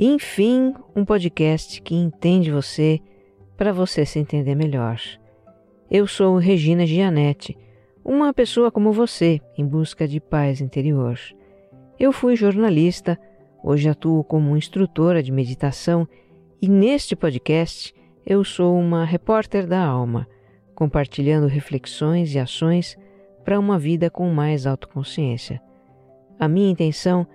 Enfim, um podcast que entende você para você se entender melhor. Eu sou Regina Gianetti, uma pessoa como você em busca de paz interior. Eu fui jornalista, hoje atuo como instrutora de meditação e neste podcast eu sou uma repórter da alma, compartilhando reflexões e ações para uma vida com mais autoconsciência. A minha intenção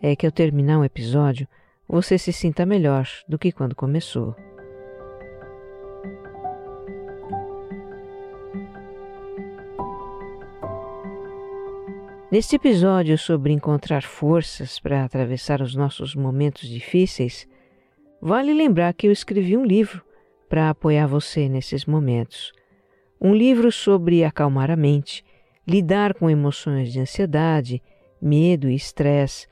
é que ao terminar um episódio você se sinta melhor do que quando começou. Neste episódio sobre encontrar forças para atravessar os nossos momentos difíceis, vale lembrar que eu escrevi um livro para apoiar você nesses momentos. Um livro sobre acalmar a mente, lidar com emoções de ansiedade, medo e estresse,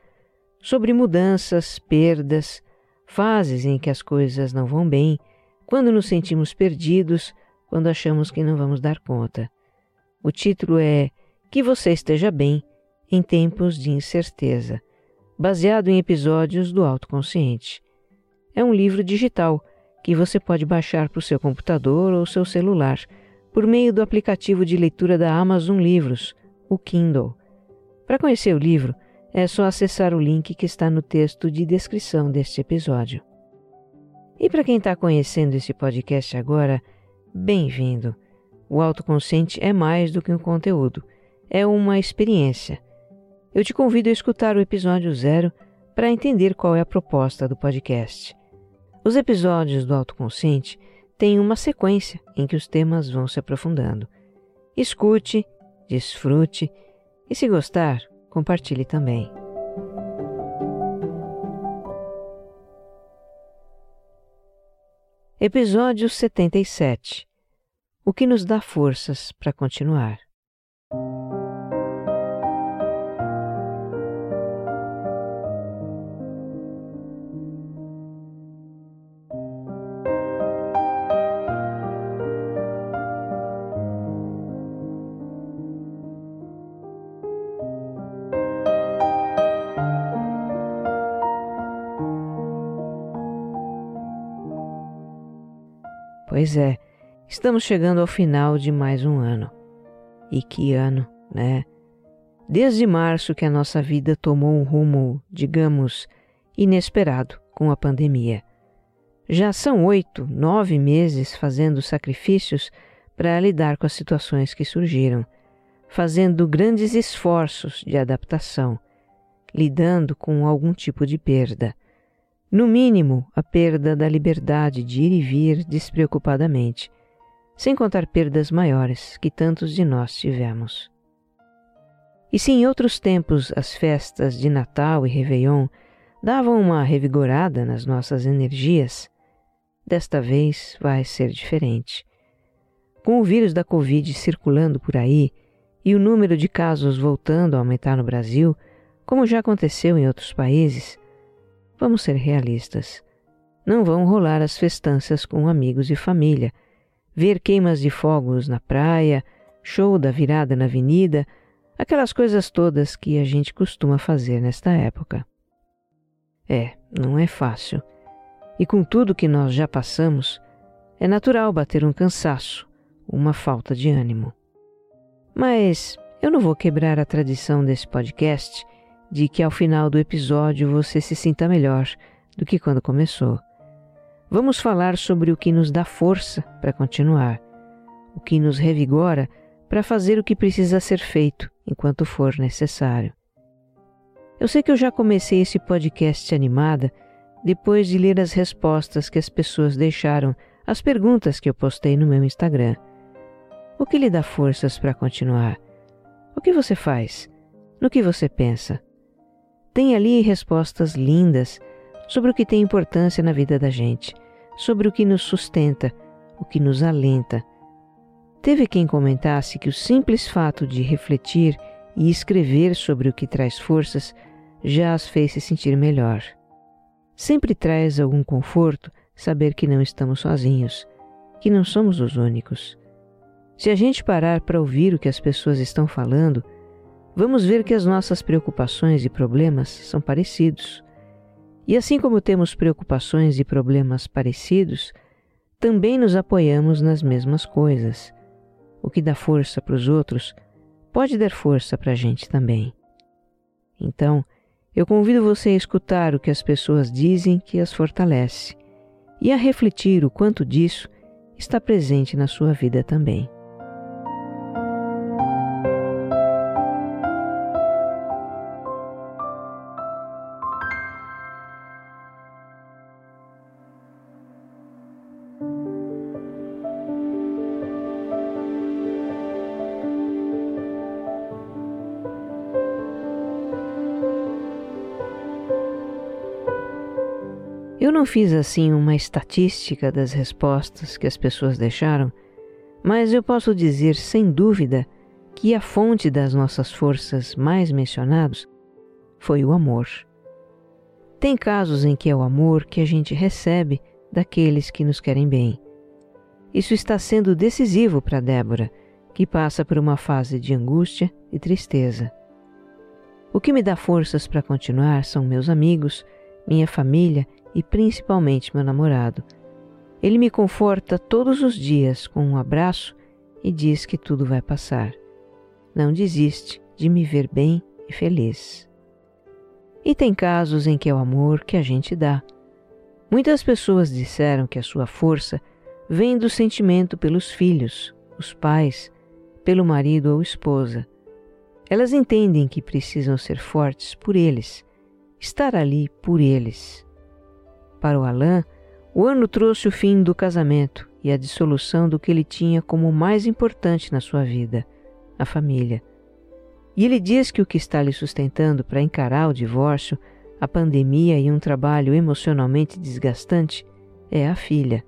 sobre mudanças, perdas, fases em que as coisas não vão bem, quando nos sentimos perdidos, quando achamos que não vamos dar conta. O título é Que Você Esteja Bem em Tempos de Incerteza, baseado em episódios do Autoconsciente. É um livro digital que você pode baixar para o seu computador ou seu celular por meio do aplicativo de leitura da Amazon Livros, o Kindle. Para conhecer o livro, é só acessar o link que está no texto de descrição deste episódio. E para quem está conhecendo esse podcast agora, bem-vindo! O autoconsciente é mais do que um conteúdo, é uma experiência. Eu te convido a escutar o episódio zero para entender qual é a proposta do podcast. Os episódios do autoconsciente têm uma sequência em que os temas vão se aprofundando. Escute, desfrute e se gostar, compartilhe também. Episódio 77 O que nos dá forças para continuar? Pois é, estamos chegando ao final de mais um ano. E que ano, né? Desde março que a nossa vida tomou um rumo, digamos, inesperado com a pandemia. Já são oito, nove meses fazendo sacrifícios para lidar com as situações que surgiram, fazendo grandes esforços de adaptação, lidando com algum tipo de perda. No mínimo, a perda da liberdade de ir e vir despreocupadamente, sem contar perdas maiores que tantos de nós tivemos. E se em outros tempos as festas de Natal e Réveillon davam uma revigorada nas nossas energias, desta vez vai ser diferente. Com o vírus da Covid circulando por aí e o número de casos voltando a aumentar no Brasil, como já aconteceu em outros países, Vamos ser realistas. Não vão rolar as festanças com amigos e família, ver queimas de fogos na praia, show da virada na avenida, aquelas coisas todas que a gente costuma fazer nesta época. É, não é fácil. E com tudo que nós já passamos, é natural bater um cansaço, uma falta de ânimo. Mas eu não vou quebrar a tradição desse podcast de que ao final do episódio você se sinta melhor do que quando começou. Vamos falar sobre o que nos dá força para continuar, o que nos revigora para fazer o que precisa ser feito enquanto for necessário. Eu sei que eu já comecei esse podcast animada depois de ler as respostas que as pessoas deixaram às perguntas que eu postei no meu Instagram. O que lhe dá forças para continuar? O que você faz? No que você pensa? Tem ali respostas lindas sobre o que tem importância na vida da gente, sobre o que nos sustenta, o que nos alenta. Teve quem comentasse que o simples fato de refletir e escrever sobre o que traz forças já as fez se sentir melhor. Sempre traz algum conforto saber que não estamos sozinhos, que não somos os únicos. Se a gente parar para ouvir o que as pessoas estão falando, vamos ver que as nossas preocupações e problemas são parecidos. E assim como temos preocupações e problemas parecidos, também nos apoiamos nas mesmas coisas. O que dá força para os outros pode dar força para a gente também. Então, eu convido você a escutar o que as pessoas dizem que as fortalece e a refletir o quanto disso está presente na sua vida também. Eu não fiz assim uma estatística das respostas que as pessoas deixaram, mas eu posso dizer sem dúvida que a fonte das nossas forças mais mencionados foi o amor. Tem casos em que é o amor que a gente recebe daqueles que nos querem bem. Isso está sendo decisivo para Débora, que passa por uma fase de angústia e tristeza. O que me dá forças para continuar são meus amigos, minha família e principalmente meu namorado. Ele me conforta todos os dias com um abraço e diz que tudo vai passar. Não desiste de me ver bem e feliz. E tem casos em que é o amor que a gente dá. Muitas pessoas disseram que a sua força vem do sentimento pelos filhos, os pais, pelo marido ou esposa. Elas entendem que precisam ser fortes por eles, estar ali por eles. Para o Alain, o ano trouxe o fim do casamento e a dissolução do que ele tinha como mais importante na sua vida, a família. E ele diz que o que está lhe sustentando para encarar o divórcio, a pandemia e um trabalho emocionalmente desgastante é a filha.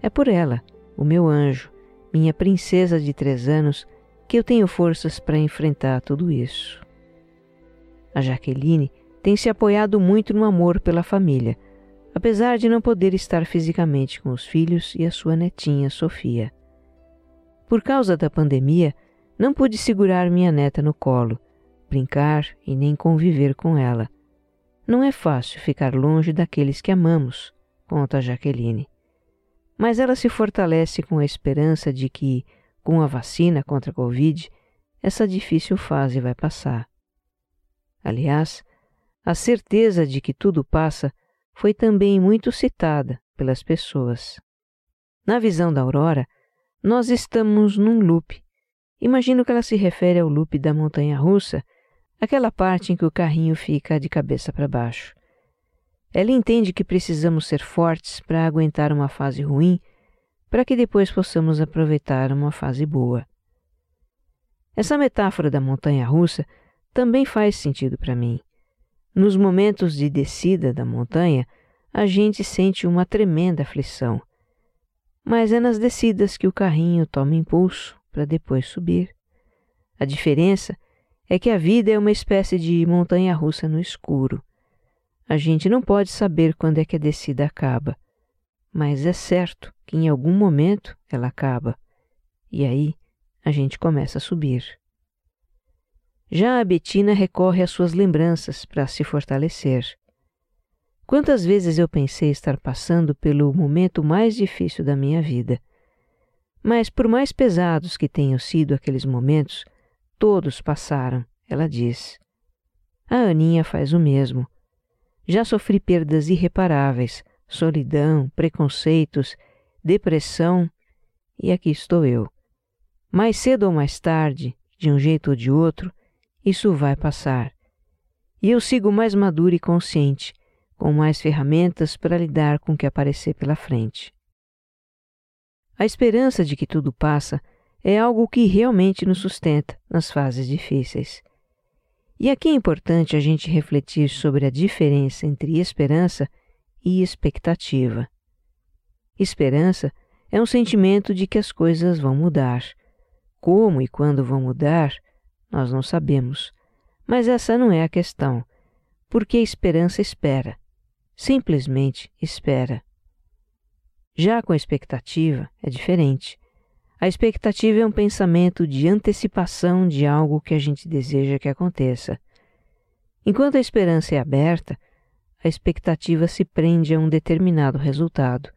É por ela, o meu anjo, minha princesa de três anos, que eu tenho forças para enfrentar tudo isso. A Jaqueline tem se apoiado muito no amor pela família apesar de não poder estar fisicamente com os filhos e a sua netinha Sofia. Por causa da pandemia, não pude segurar minha neta no colo, brincar e nem conviver com ela. Não é fácil ficar longe daqueles que amamos, conta Jaqueline. Mas ela se fortalece com a esperança de que, com a vacina contra a Covid, essa difícil fase vai passar. Aliás, a certeza de que tudo passa foi também muito citada pelas pessoas. Na visão da Aurora, nós estamos num loop. Imagino que ela se refere ao loop da montanha russa, aquela parte em que o carrinho fica de cabeça para baixo. Ela entende que precisamos ser fortes para aguentar uma fase ruim, para que depois possamos aproveitar uma fase boa. Essa metáfora da montanha russa também faz sentido para mim. Nos momentos de descida da montanha, a gente sente uma tremenda aflição. Mas é nas descidas que o carrinho toma impulso para depois subir. A diferença é que a vida é uma espécie de montanha russa no escuro. A gente não pode saber quando é que a descida acaba, mas é certo que em algum momento ela acaba. E aí a gente começa a subir. Já a Betina recorre às suas lembranças para se fortalecer. Quantas vezes eu pensei estar passando pelo momento mais difícil da minha vida. Mas, por mais pesados que tenham sido aqueles momentos, todos passaram, ela diz. A Aninha faz o mesmo. Já sofri perdas irreparáveis, solidão, preconceitos, depressão, e aqui estou eu. Mais cedo ou mais tarde, de um jeito ou de outro, isso vai passar. E eu sigo mais maduro e consciente, com mais ferramentas para lidar com o que aparecer pela frente. A esperança de que tudo passa é algo que realmente nos sustenta nas fases difíceis. E aqui é importante a gente refletir sobre a diferença entre esperança e expectativa. Esperança é um sentimento de que as coisas vão mudar. Como e quando vão mudar, nós não sabemos. Mas essa não é a questão, porque a esperança espera. Simplesmente espera. Já com a expectativa é diferente. A expectativa é um pensamento de antecipação de algo que a gente deseja que aconteça. Enquanto a esperança é aberta, a expectativa se prende a um determinado resultado.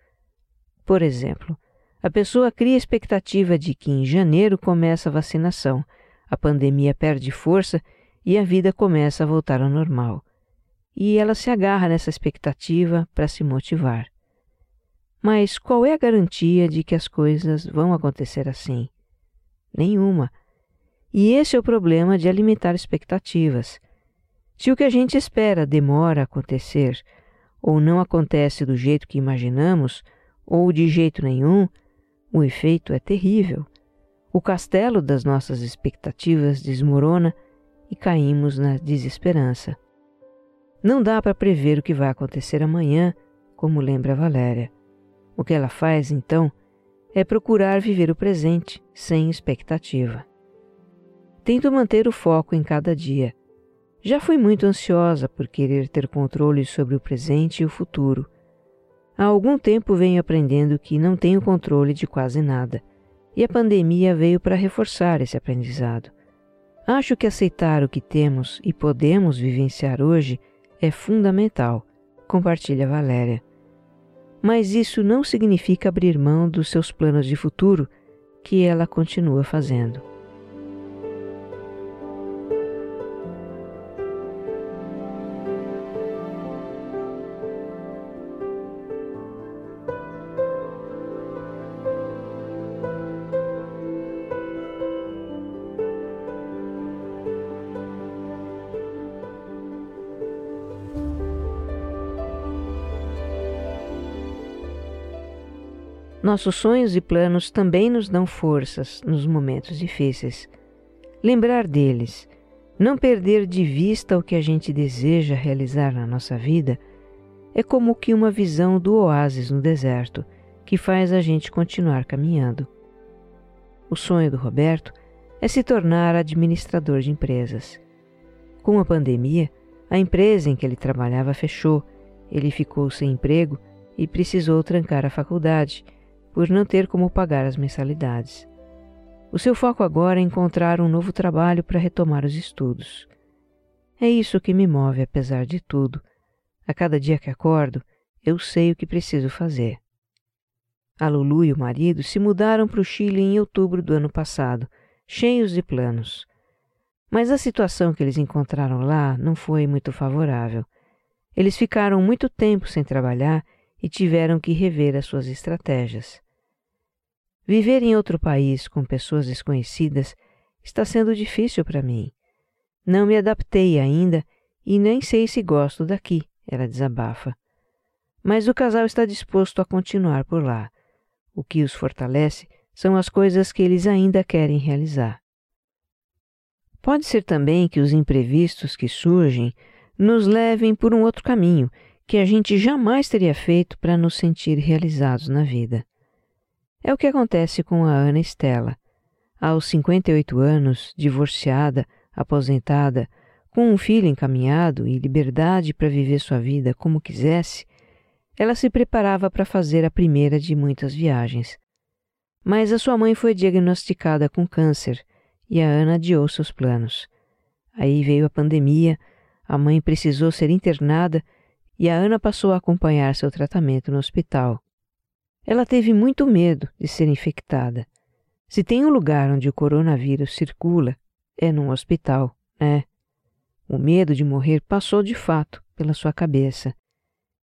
Por exemplo, a pessoa cria a expectativa de que em janeiro começa a vacinação, a pandemia perde força e a vida começa a voltar ao normal. E ela se agarra nessa expectativa para se motivar. Mas qual é a garantia de que as coisas vão acontecer assim? Nenhuma. E esse é o problema de alimentar expectativas. Se o que a gente espera demora a acontecer, ou não acontece do jeito que imaginamos, ou de jeito nenhum, o efeito é terrível. O castelo das nossas expectativas desmorona e caímos na desesperança. Não dá para prever o que vai acontecer amanhã, como lembra Valéria. O que ela faz, então, é procurar viver o presente sem expectativa. Tento manter o foco em cada dia. Já fui muito ansiosa por querer ter controle sobre o presente e o futuro. Há algum tempo venho aprendendo que não tenho controle de quase nada, e a pandemia veio para reforçar esse aprendizado. Acho que aceitar o que temos e podemos vivenciar hoje é fundamental, compartilha Valéria mas isso não significa abrir mão dos seus planos de futuro, que ela continua fazendo. Nossos sonhos e planos também nos dão forças nos momentos difíceis. Lembrar deles, não perder de vista o que a gente deseja realizar na nossa vida, é como que uma visão do oásis no deserto que faz a gente continuar caminhando. O sonho do Roberto é se tornar administrador de empresas. Com a pandemia, a empresa em que ele trabalhava fechou, ele ficou sem emprego e precisou trancar a faculdade por não ter como pagar as mensalidades. O seu foco agora é encontrar um novo trabalho para retomar os estudos. É isso que me move, apesar de tudo. A cada dia que acordo, eu sei o que preciso fazer. A Lulu e o marido se mudaram para o Chile em outubro do ano passado, cheios de planos. Mas a situação que eles encontraram lá não foi muito favorável. Eles ficaram muito tempo sem trabalhar e tiveram que rever as suas estratégias. Viver em outro país com pessoas desconhecidas está sendo difícil para mim. Não me adaptei ainda e nem sei se gosto daqui, ela desabafa. Mas o casal está disposto a continuar por lá. O que os fortalece são as coisas que eles ainda querem realizar. Pode ser também que os imprevistos que surgem nos levem por um outro caminho que a gente jamais teria feito para nos sentir realizados na vida. É o que acontece com a Ana Estela. Aos 58 anos, divorciada, aposentada, com um filho encaminhado e liberdade para viver sua vida como quisesse, ela se preparava para fazer a primeira de muitas viagens. Mas a sua mãe foi diagnosticada com câncer e a Ana adiou seus planos. Aí veio a pandemia, a mãe precisou ser internada e a Ana passou a acompanhar seu tratamento no hospital. Ela teve muito medo de ser infectada. Se tem um lugar onde o coronavírus circula, é num hospital, né? O medo de morrer passou de fato pela sua cabeça.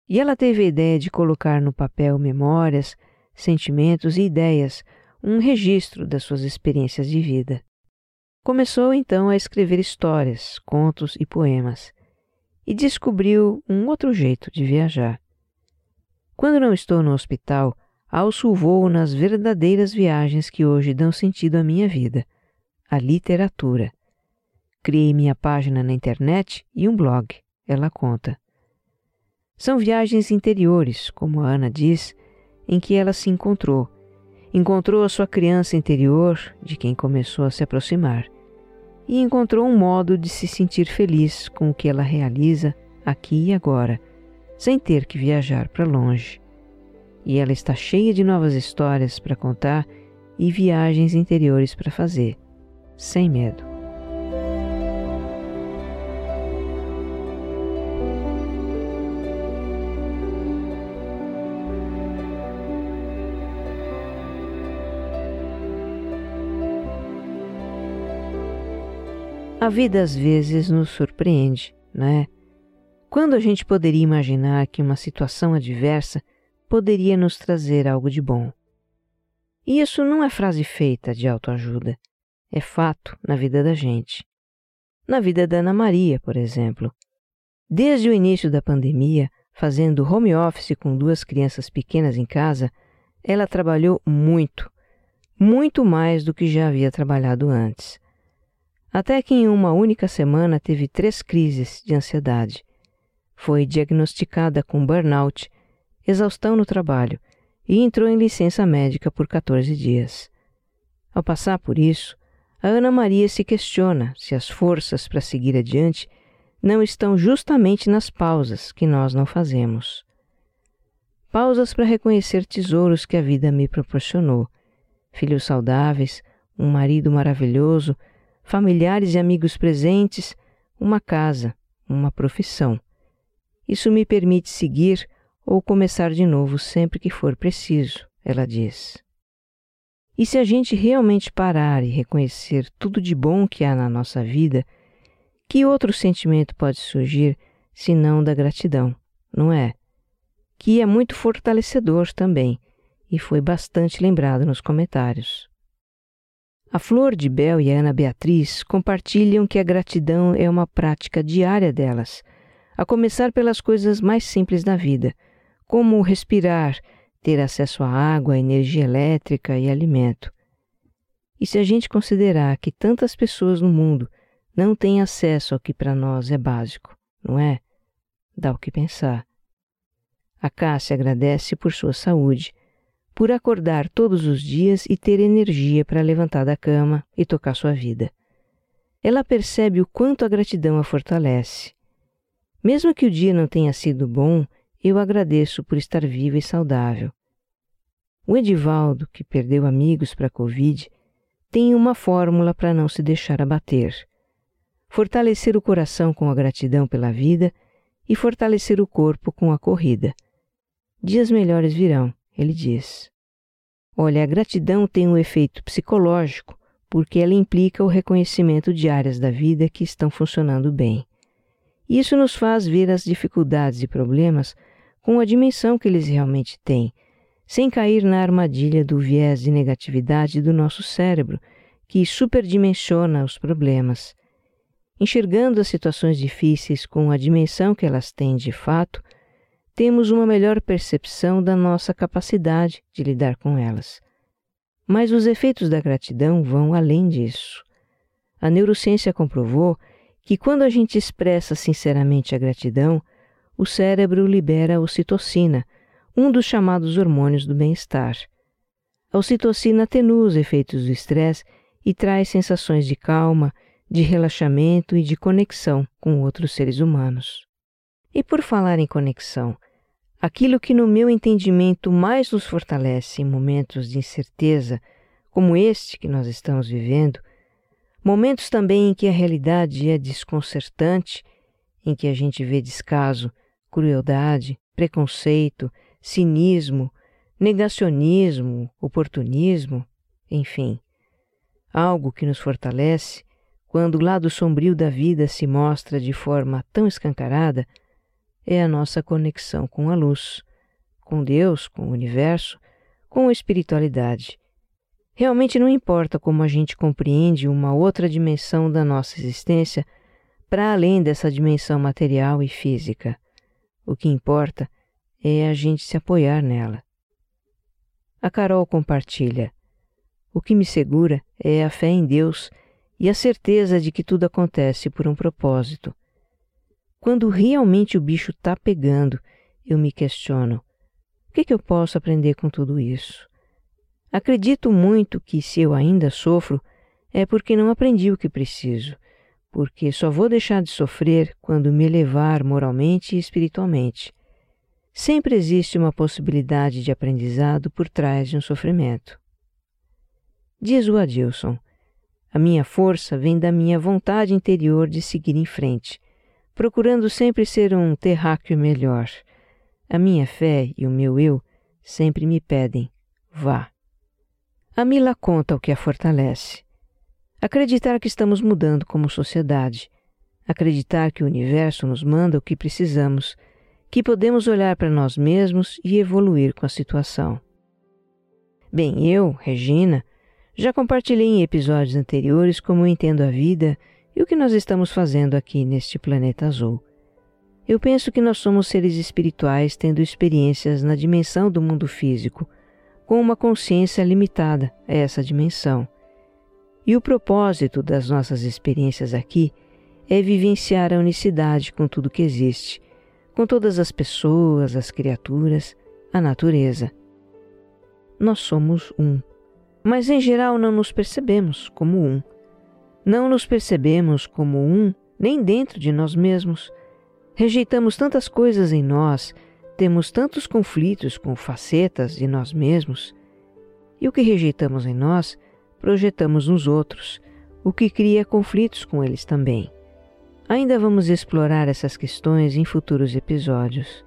E ela teve a ideia de colocar no papel memórias, sentimentos e ideias, um registro das suas experiências de vida. Começou então a escrever histórias, contos e poemas, e descobriu um outro jeito de viajar. Quando não estou no hospital, alço o voo nas verdadeiras viagens que hoje dão sentido à minha vida, a literatura. criei minha página na internet e um blog, ela conta. São viagens interiores, como a Ana diz, em que ela se encontrou. Encontrou a sua criança interior, de quem começou a se aproximar, e encontrou um modo de se sentir feliz com o que ela realiza aqui e agora, sem ter que viajar para longe. E ela está cheia de novas histórias para contar e viagens interiores para fazer, sem medo. A vida às vezes nos surpreende, não é? Quando a gente poderia imaginar que uma situação adversa poderia nos trazer algo de bom? E isso não é frase feita de autoajuda, é fato na vida da gente. Na vida da Ana Maria, por exemplo. Desde o início da pandemia, fazendo home office com duas crianças pequenas em casa, ela trabalhou muito, muito mais do que já havia trabalhado antes até que em uma única semana teve três crises de ansiedade. Foi diagnosticada com burnout, exaustão no trabalho e entrou em licença médica por 14 dias. Ao passar por isso, a Ana Maria se questiona se as forças para seguir adiante não estão justamente nas pausas que nós não fazemos. Pausas para reconhecer tesouros que a vida me proporcionou: filhos saudáveis, um marido maravilhoso familiares e amigos presentes, uma casa, uma profissão. Isso me permite seguir ou começar de novo sempre que for preciso, ela diz. E se a gente realmente parar e reconhecer tudo de bom que há na nossa vida, que outro sentimento pode surgir senão da gratidão, não é? Que é muito fortalecedor também e foi bastante lembrado nos comentários. A Flor de Bel e a Ana Beatriz compartilham que a gratidão é uma prática diária delas, a começar pelas coisas mais simples da vida, como respirar, ter acesso à água, energia elétrica e alimento. E se a gente considerar que tantas pessoas no mundo não têm acesso ao que para nós é básico, não é? Dá o que pensar. A Cássia agradece por sua saúde por acordar todos os dias e ter energia para levantar da cama e tocar sua vida. Ela percebe o quanto a gratidão a fortalece. Mesmo que o dia não tenha sido bom, eu agradeço por estar viva e saudável. O Edivaldo, que perdeu amigos para a Covid, tem uma fórmula para não se deixar abater. Fortalecer o coração com a gratidão pela vida e fortalecer o corpo com a corrida. Dias melhores virão, ele diz. Olha, a gratidão tem um efeito psicológico porque ela implica o reconhecimento de áreas da vida que estão funcionando bem. Isso nos faz ver as dificuldades e problemas com a dimensão que eles realmente têm, sem cair na armadilha do viés de negatividade do nosso cérebro, que superdimensiona os problemas. Enxergando as situações difíceis com a dimensão que elas têm de fato, temos uma melhor percepção da nossa capacidade de lidar com elas. Mas os efeitos da gratidão vão além disso. A neurociência comprovou que quando a gente expressa sinceramente a gratidão, o cérebro libera a ocitocina, um dos chamados hormônios do bem-estar. A ocitocina atenua os efeitos do estresse e traz sensações de calma, de relaxamento e de conexão com outros seres humanos. E por falar em conexão, Aquilo que, no meu entendimento, mais nos fortalece em momentos de incerteza, como este que nós estamos vivendo, momentos também em que a realidade é desconcertante, em que a gente vê descaso, crueldade, preconceito, cinismo, negacionismo, oportunismo, enfim, algo que nos fortalece quando o lado sombrio da vida se mostra de forma tão escancarada é a nossa conexão com a luz, com Deus, com o universo, com a espiritualidade. Realmente não importa como a gente compreende uma outra dimensão da nossa existência para além dessa dimensão material e física. O que importa é a gente se apoiar nela. A Carol compartilha. O que me segura é a fé em Deus e a certeza de que tudo acontece por um propósito. Quando realmente o bicho está pegando, eu me questiono: o que, que eu posso aprender com tudo isso? Acredito muito que, se eu ainda sofro, é porque não aprendi o que preciso, porque só vou deixar de sofrer quando me elevar moralmente e espiritualmente. Sempre existe uma possibilidade de aprendizado por trás de um sofrimento. Diz o Adilson: A minha força vem da minha vontade interior de seguir em frente procurando sempre ser um terráqueo melhor. A minha fé e o meu eu sempre me pedem: vá. A Mila conta o que a fortalece. Acreditar que estamos mudando como sociedade. Acreditar que o universo nos manda o que precisamos, que podemos olhar para nós mesmos e evoluir com a situação. Bem, eu, Regina, já compartilhei em episódios anteriores como eu entendo a vida e o que nós estamos fazendo aqui neste planeta azul? Eu penso que nós somos seres espirituais tendo experiências na dimensão do mundo físico, com uma consciência limitada a essa dimensão. E o propósito das nossas experiências aqui é vivenciar a unicidade com tudo que existe, com todas as pessoas, as criaturas, a natureza. Nós somos um, mas em geral não nos percebemos como um. Não nos percebemos como um nem dentro de nós mesmos. Rejeitamos tantas coisas em nós, temos tantos conflitos com facetas de nós mesmos. E o que rejeitamos em nós, projetamos nos outros, o que cria conflitos com eles também. Ainda vamos explorar essas questões em futuros episódios.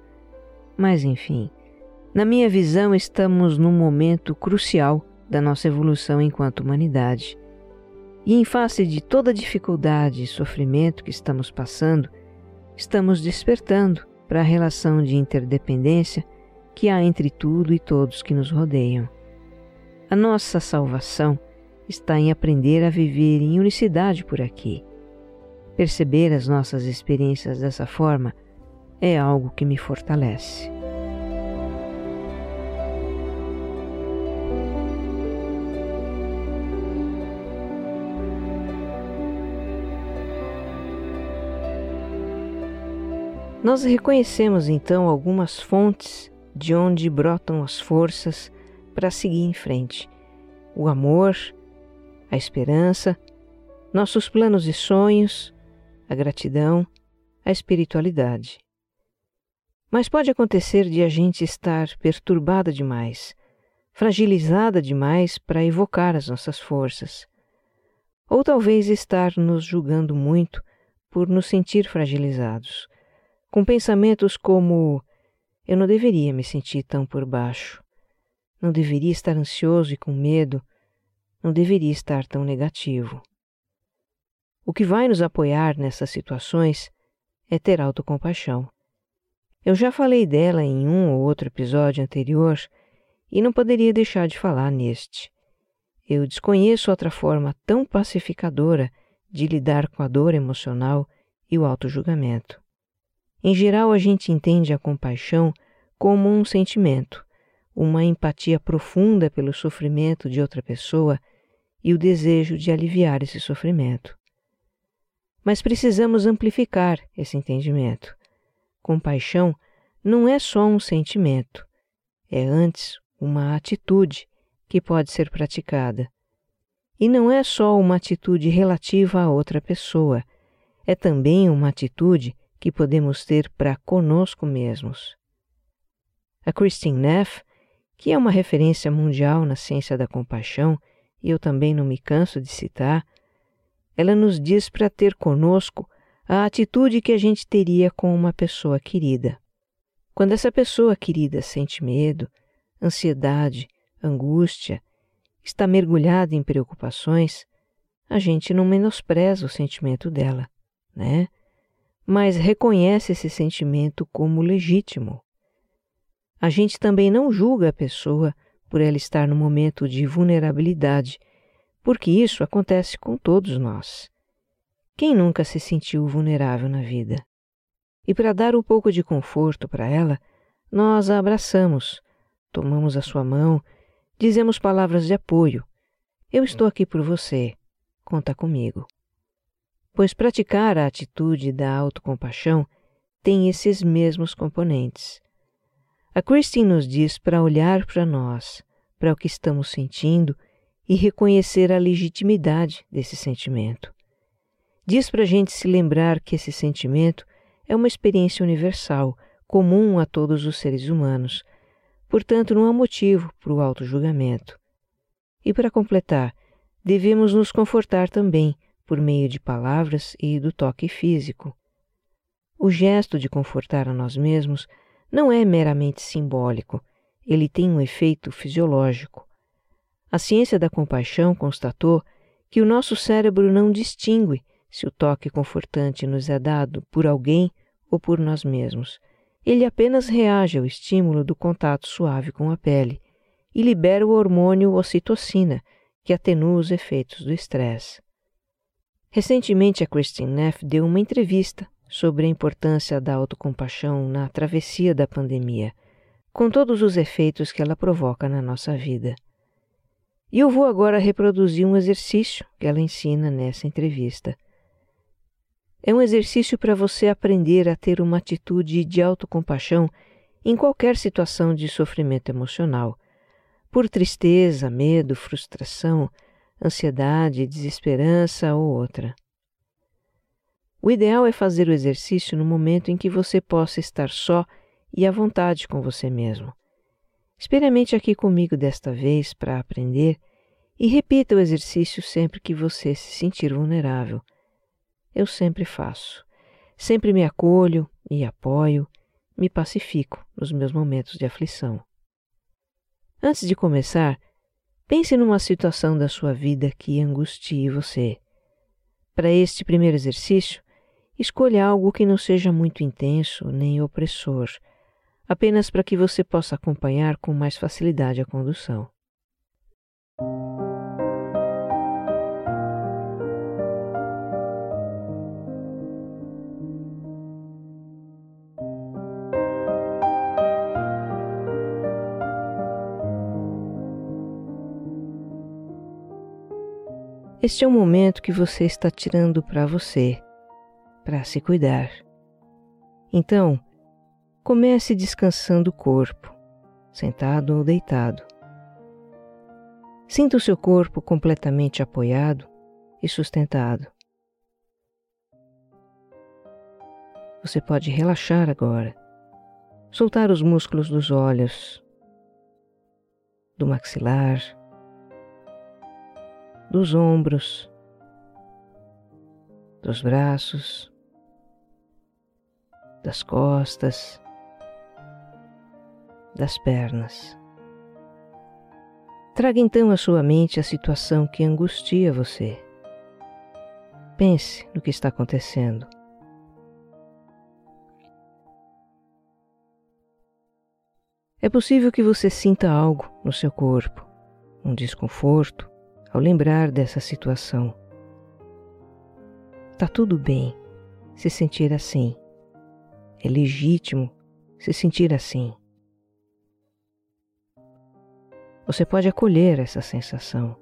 Mas enfim, na minha visão, estamos num momento crucial da nossa evolução enquanto humanidade. E em face de toda a dificuldade e sofrimento que estamos passando, estamos despertando para a relação de interdependência que há entre tudo e todos que nos rodeiam. A nossa salvação está em aprender a viver em unicidade por aqui. Perceber as nossas experiências dessa forma é algo que me fortalece. Nós reconhecemos então algumas fontes de onde brotam as forças para seguir em frente: o amor, a esperança, nossos planos e sonhos, a gratidão, a espiritualidade. Mas pode acontecer de a gente estar perturbada demais, fragilizada demais para evocar as nossas forças. Ou talvez estar nos julgando muito por nos sentir fragilizados com pensamentos como: eu não deveria me sentir tão por baixo, não deveria estar ansioso e com medo, não deveria estar tão negativo. O que vai nos apoiar nessas situações é ter autocompaixão. Eu já falei dela em um ou outro episódio anterior e não poderia deixar de falar neste. Eu desconheço outra forma tão pacificadora de lidar com a dor emocional e o autojulgamento. Em geral, a gente entende a compaixão como um sentimento, uma empatia profunda pelo sofrimento de outra pessoa e o desejo de aliviar esse sofrimento. Mas precisamos amplificar esse entendimento. Compaixão não é só um sentimento, é antes uma atitude que pode ser praticada. E não é só uma atitude relativa a outra pessoa, é também uma atitude que podemos ter para conosco mesmos. A Christine Neff, que é uma referência mundial na ciência da compaixão, e eu também não me canso de citar, ela nos diz para ter conosco a atitude que a gente teria com uma pessoa querida. Quando essa pessoa querida sente medo, ansiedade, angústia, está mergulhada em preocupações, a gente não menospreza o sentimento dela, né? mas reconhece esse sentimento como legítimo. A gente também não julga a pessoa por ela estar no momento de vulnerabilidade, porque isso acontece com todos nós. Quem nunca se sentiu vulnerável na vida? E para dar um pouco de conforto para ela, nós a abraçamos, tomamos a sua mão, dizemos palavras de apoio. Eu estou aqui por você. conta comigo. Pois praticar a atitude da autocompaixão tem esses mesmos componentes. A Christine nos diz para olhar para nós, para o que estamos sentindo e reconhecer a legitimidade desse sentimento. Diz para a gente se lembrar que esse sentimento é uma experiência universal, comum a todos os seres humanos, portanto, não há motivo para o auto-julgamento. E para completar, devemos nos confortar também por meio de palavras e do toque físico. O gesto de confortar a nós mesmos não é meramente simbólico, ele tem um efeito fisiológico. A ciência da compaixão constatou que o nosso cérebro não distingue se o toque confortante nos é dado por alguém ou por nós mesmos. Ele apenas reage ao estímulo do contato suave com a pele e libera o hormônio ocitocina, que atenua os efeitos do estresse. Recentemente, a Christine Neff deu uma entrevista sobre a importância da autocompaixão na travessia da pandemia, com todos os efeitos que ela provoca na nossa vida. E eu vou agora reproduzir um exercício que ela ensina nessa entrevista. É um exercício para você aprender a ter uma atitude de autocompaixão em qualquer situação de sofrimento emocional, por tristeza, medo, frustração, ansiedade, desesperança ou outra. O ideal é fazer o exercício no momento em que você possa estar só e à vontade com você mesmo. Experimente aqui comigo desta vez para aprender e repita o exercício sempre que você se sentir vulnerável. Eu sempre faço. Sempre me acolho, me apoio, me pacifico nos meus momentos de aflição. Antes de começar, pense numa situação da sua vida que angustie você. Para este primeiro exercício, escolha algo que não seja muito intenso nem opressor apenas para que você possa acompanhar com mais facilidade a condução. Este é um momento que você está tirando para você, para se cuidar. Então, Comece descansando o corpo, sentado ou deitado. Sinta o seu corpo completamente apoiado e sustentado. Você pode relaxar agora, soltar os músculos dos olhos, do maxilar, dos ombros, dos braços, das costas das pernas. Traga então à sua mente a situação que angustia você. Pense no que está acontecendo. É possível que você sinta algo no seu corpo, um desconforto, ao lembrar dessa situação. Tá tudo bem se sentir assim. É legítimo se sentir assim. Você pode acolher essa sensação.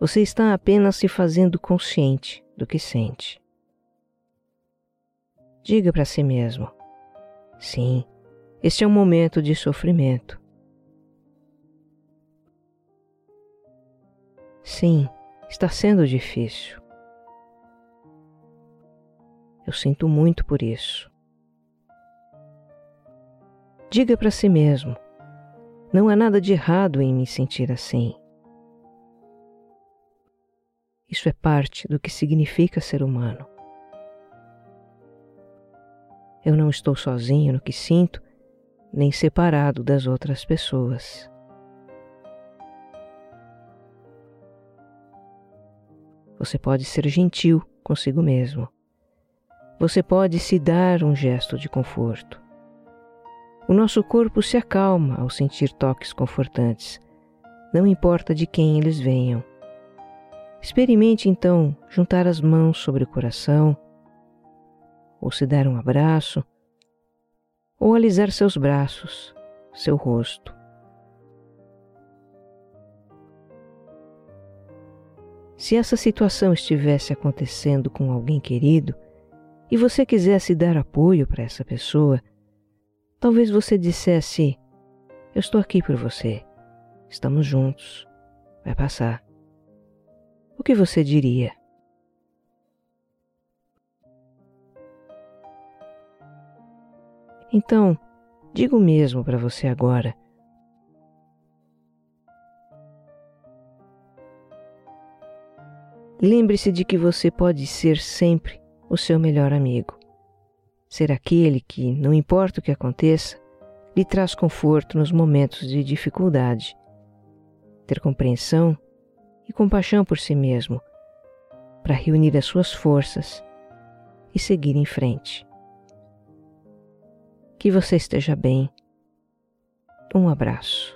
Você está apenas se fazendo consciente do que sente. Diga para si mesmo: sim, este é um momento de sofrimento. Sim, está sendo difícil. Eu sinto muito por isso. Diga para si mesmo: não há nada de errado em me sentir assim. Isso é parte do que significa ser humano. Eu não estou sozinho no que sinto, nem separado das outras pessoas. Você pode ser gentil consigo mesmo. Você pode se dar um gesto de conforto. O nosso corpo se acalma ao sentir toques confortantes, não importa de quem eles venham. Experimente então juntar as mãos sobre o coração, ou se dar um abraço, ou alisar seus braços, seu rosto. Se essa situação estivesse acontecendo com alguém querido e você quisesse dar apoio para essa pessoa, talvez você dissesse: Eu estou aqui por você, estamos juntos, vai passar. O que você diria? Então, digo mesmo para você agora. Lembre-se de que você pode ser sempre o seu melhor amigo. Ser aquele que, não importa o que aconteça, lhe traz conforto nos momentos de dificuldade. Ter compreensão e compaixão por si mesmo, para reunir as suas forças e seguir em frente. Que você esteja bem. Um abraço.